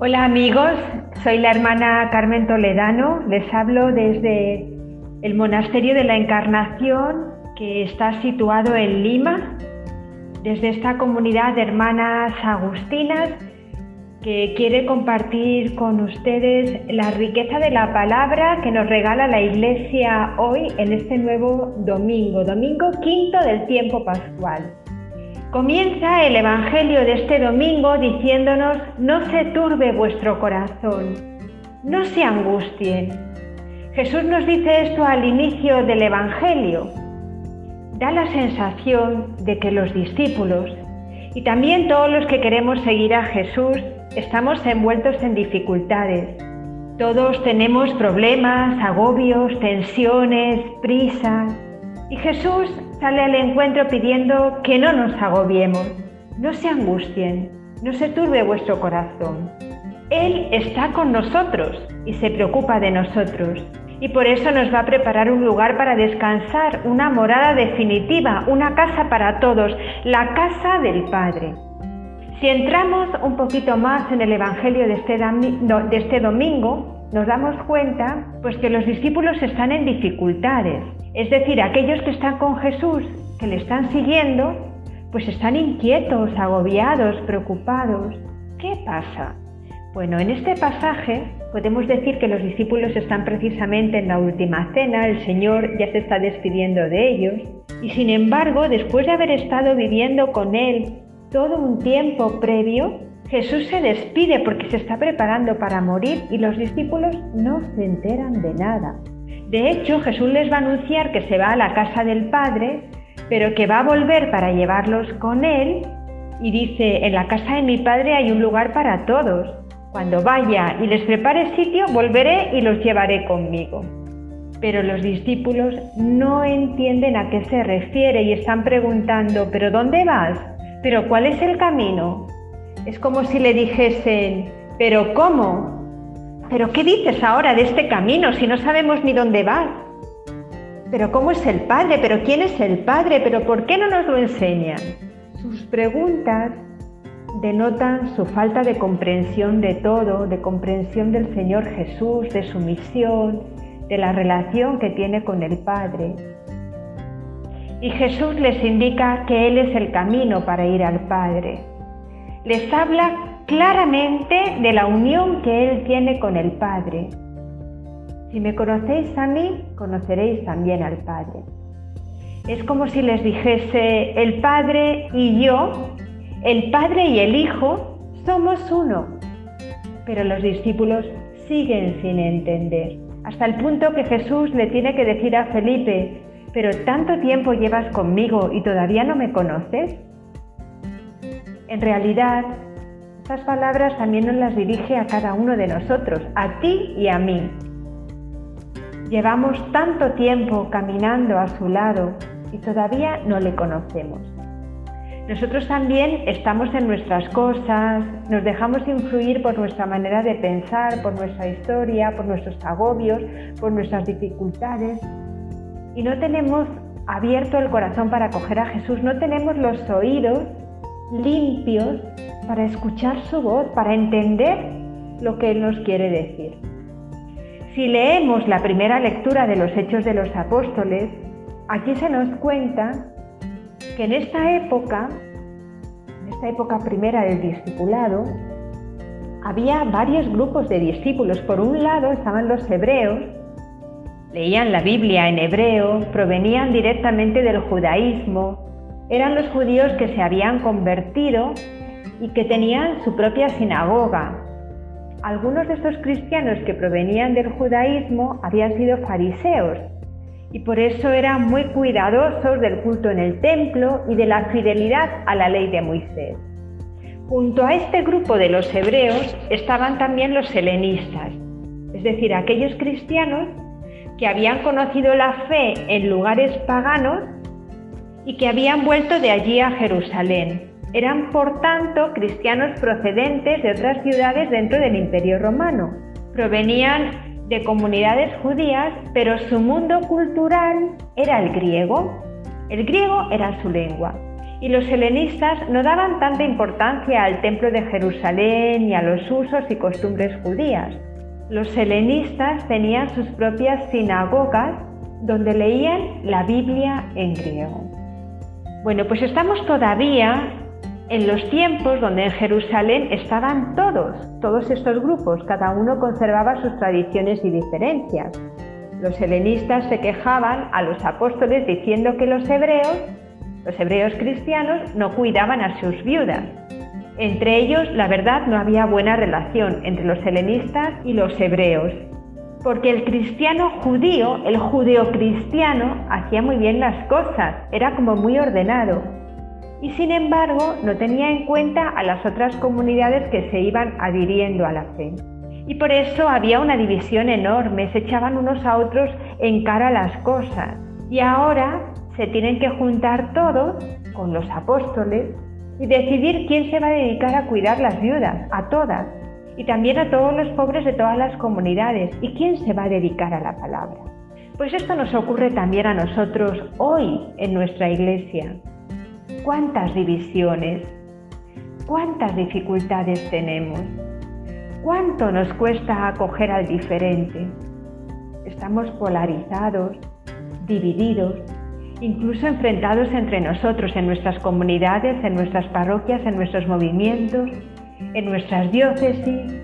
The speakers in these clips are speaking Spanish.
Hola amigos, soy la hermana Carmen Toledano, les hablo desde el Monasterio de la Encarnación que está situado en Lima, desde esta comunidad de hermanas agustinas que quiere compartir con ustedes la riqueza de la palabra que nos regala la Iglesia hoy en este nuevo domingo, domingo quinto del tiempo pascual. Comienza el Evangelio de este domingo diciéndonos, no se turbe vuestro corazón, no se angustien. Jesús nos dice esto al inicio del Evangelio. Da la sensación de que los discípulos y también todos los que queremos seguir a Jesús estamos envueltos en dificultades. Todos tenemos problemas, agobios, tensiones, prisas. Y Jesús sale al encuentro pidiendo que no nos agobiemos, no se angustien, no se turbe vuestro corazón. Él está con nosotros y se preocupa de nosotros. Y por eso nos va a preparar un lugar para descansar, una morada definitiva, una casa para todos, la casa del Padre. Si entramos un poquito más en el Evangelio de este, de este domingo, nos damos cuenta pues que los discípulos están en dificultades. Es decir, aquellos que están con Jesús, que le están siguiendo, pues están inquietos, agobiados, preocupados. ¿Qué pasa? Bueno, en este pasaje podemos decir que los discípulos están precisamente en la última cena, el Señor ya se está despidiendo de ellos, y sin embargo, después de haber estado viviendo con Él todo un tiempo previo, Jesús se despide porque se está preparando para morir y los discípulos no se enteran de nada. De hecho, Jesús les va a anunciar que se va a la casa del Padre, pero que va a volver para llevarlos con Él y dice, en la casa de mi Padre hay un lugar para todos. Cuando vaya y les prepare sitio, volveré y los llevaré conmigo. Pero los discípulos no entienden a qué se refiere y están preguntando, ¿pero dónde vas? ¿Pero cuál es el camino? Es como si le dijesen, ¿pero cómo? ¿Pero qué dices ahora de este camino si no sabemos ni dónde vas? ¿Pero cómo es el Padre? ¿Pero quién es el Padre? ¿Pero por qué no nos lo enseñan? Sus preguntas denotan su falta de comprensión de todo, de comprensión del Señor Jesús, de su misión, de la relación que tiene con el Padre. Y Jesús les indica que Él es el camino para ir al Padre. Les habla claramente de la unión que Él tiene con el Padre. Si me conocéis a mí, conoceréis también al Padre. Es como si les dijese, el Padre y yo, el Padre y el Hijo, somos uno. Pero los discípulos siguen sin entender, hasta el punto que Jesús le tiene que decir a Felipe, pero tanto tiempo llevas conmigo y todavía no me conoces. En realidad, estas palabras también nos las dirige a cada uno de nosotros, a ti y a mí. Llevamos tanto tiempo caminando a su lado y todavía no le conocemos. Nosotros también estamos en nuestras cosas, nos dejamos influir por nuestra manera de pensar, por nuestra historia, por nuestros agobios, por nuestras dificultades y no tenemos abierto el corazón para acoger a Jesús, no tenemos los oídos limpios para escuchar su voz, para entender lo que Él nos quiere decir. Si leemos la primera lectura de los Hechos de los Apóstoles, aquí se nos cuenta que en esta época, en esta época primera del discipulado, había varios grupos de discípulos. Por un lado estaban los hebreos, leían la Biblia en hebreo, provenían directamente del judaísmo, eran los judíos que se habían convertido y que tenían su propia sinagoga. Algunos de estos cristianos que provenían del judaísmo habían sido fariseos y por eso eran muy cuidadosos del culto en el templo y de la fidelidad a la ley de Moisés. Junto a este grupo de los hebreos estaban también los helenistas, es decir, aquellos cristianos que habían conocido la fe en lugares paganos y que habían vuelto de allí a Jerusalén. Eran, por tanto, cristianos procedentes de otras ciudades dentro del Imperio Romano. Provenían de comunidades judías, pero su mundo cultural era el griego. El griego era su lengua. Y los helenistas no daban tanta importancia al templo de Jerusalén y a los usos y costumbres judías. Los helenistas tenían sus propias sinagogas donde leían la Biblia en griego. Bueno, pues estamos todavía en los tiempos donde en Jerusalén estaban todos, todos estos grupos, cada uno conservaba sus tradiciones y diferencias. Los helenistas se quejaban a los apóstoles diciendo que los hebreos, los hebreos cristianos, no cuidaban a sus viudas. Entre ellos, la verdad, no había buena relación entre los helenistas y los hebreos, porque el cristiano judío, el judeo cristiano, hacía muy bien las cosas, era como muy ordenado, y sin embargo no tenía en cuenta a las otras comunidades que se iban adhiriendo a la fe. Y por eso había una división enorme, se echaban unos a otros en cara las cosas. Y ahora se tienen que juntar todos con los apóstoles y decidir quién se va a dedicar a cuidar las viudas, a todas, y también a todos los pobres de todas las comunidades, y quién se va a dedicar a la palabra. Pues esto nos ocurre también a nosotros hoy en nuestra iglesia. Cuántas divisiones, cuántas dificultades tenemos, cuánto nos cuesta acoger al diferente. Estamos polarizados, divididos, incluso enfrentados entre nosotros, en nuestras comunidades, en nuestras parroquias, en nuestros movimientos, en nuestras diócesis,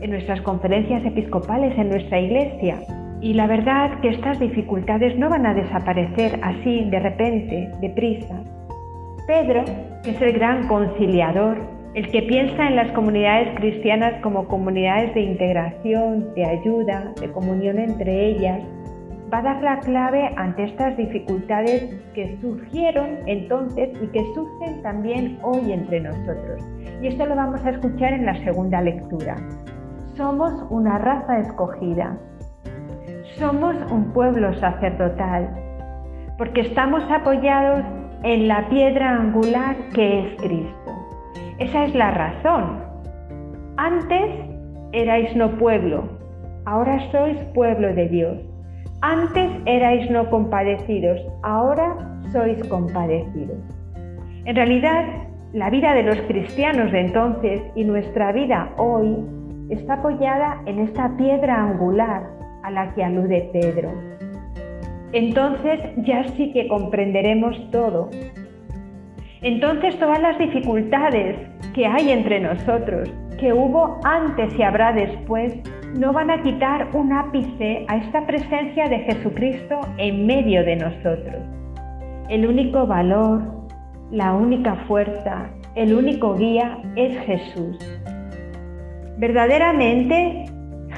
en nuestras conferencias episcopales, en nuestra iglesia. Y la verdad que estas dificultades no van a desaparecer así de repente, deprisa. Pedro, que es el gran conciliador, el que piensa en las comunidades cristianas como comunidades de integración, de ayuda, de comunión entre ellas, va a dar la clave ante estas dificultades que surgieron entonces y que surgen también hoy entre nosotros. Y esto lo vamos a escuchar en la segunda lectura. Somos una raza escogida. Somos un pueblo sacerdotal, porque estamos apoyados en la piedra angular que es Cristo. Esa es la razón. Antes erais no pueblo, ahora sois pueblo de Dios. Antes erais no compadecidos, ahora sois compadecidos. En realidad, la vida de los cristianos de entonces y nuestra vida hoy está apoyada en esta piedra angular a la que alude Pedro entonces ya sí que comprenderemos todo. Entonces todas las dificultades que hay entre nosotros, que hubo antes y habrá después, no van a quitar un ápice a esta presencia de Jesucristo en medio de nosotros. El único valor, la única fuerza, el único guía es Jesús. Verdaderamente,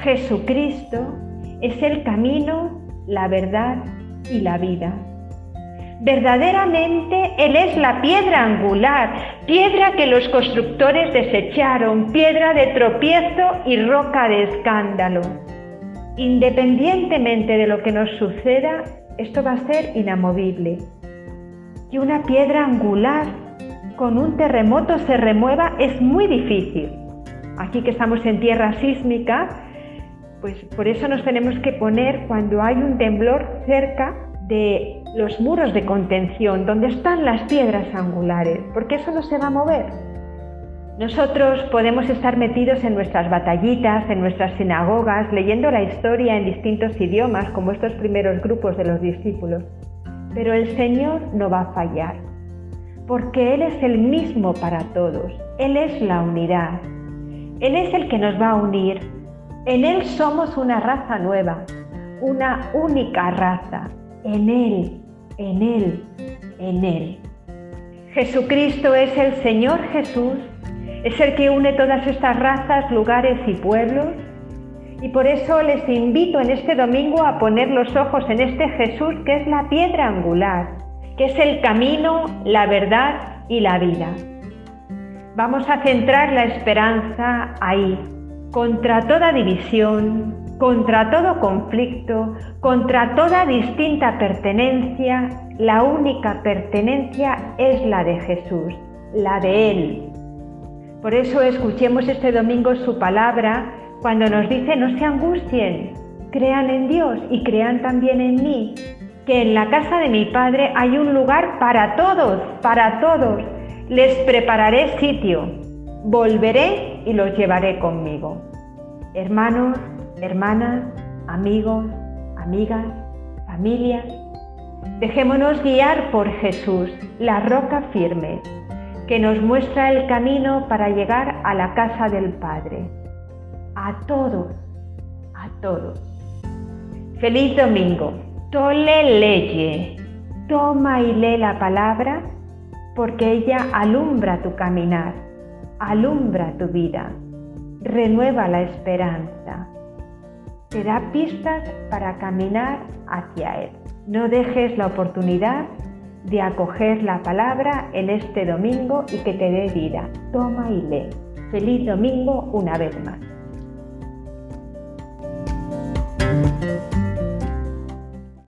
Jesucristo es el camino, la verdad y la vida. Verdaderamente Él es la piedra angular, piedra que los constructores desecharon, piedra de tropiezo y roca de escándalo. Independientemente de lo que nos suceda, esto va a ser inamovible. Que una piedra angular con un terremoto se remueva es muy difícil. Aquí que estamos en tierra sísmica, pues por eso nos tenemos que poner cuando hay un temblor cerca de los muros de contención, donde están las piedras angulares, porque eso no se va a mover. Nosotros podemos estar metidos en nuestras batallitas, en nuestras sinagogas, leyendo la historia en distintos idiomas, como estos primeros grupos de los discípulos. Pero el Señor no va a fallar, porque Él es el mismo para todos. Él es la unidad. Él es el que nos va a unir en Él somos una raza nueva, una única raza. En Él, en Él, en Él. Jesucristo es el Señor Jesús, es el que une todas estas razas, lugares y pueblos. Y por eso les invito en este domingo a poner los ojos en este Jesús que es la piedra angular, que es el camino, la verdad y la vida. Vamos a centrar la esperanza ahí, contra toda división, contra todo conflicto, contra toda distinta pertenencia, la única pertenencia es la de Jesús, la de Él. Por eso escuchemos este domingo su palabra cuando nos dice no se angustien, crean en Dios y crean también en mí. que en la casa de mi Padre hay un lugar para todos, para todos. Les prepararé sitio. Volveré y los llevaré conmigo. Hermanos, hermanas, amigos, amigas, familias, dejémonos guiar por Jesús, la roca firme, que nos muestra el camino para llegar a la casa del Padre. A todos, a todos. Feliz domingo. Tole leye. Toma y lee la palabra porque ella alumbra tu caminar, alumbra tu vida, renueva la esperanza, te da pistas para caminar hacia Él. No dejes la oportunidad de acoger la palabra en este domingo y que te dé vida. Toma y lee. Feliz domingo una vez más. Bye.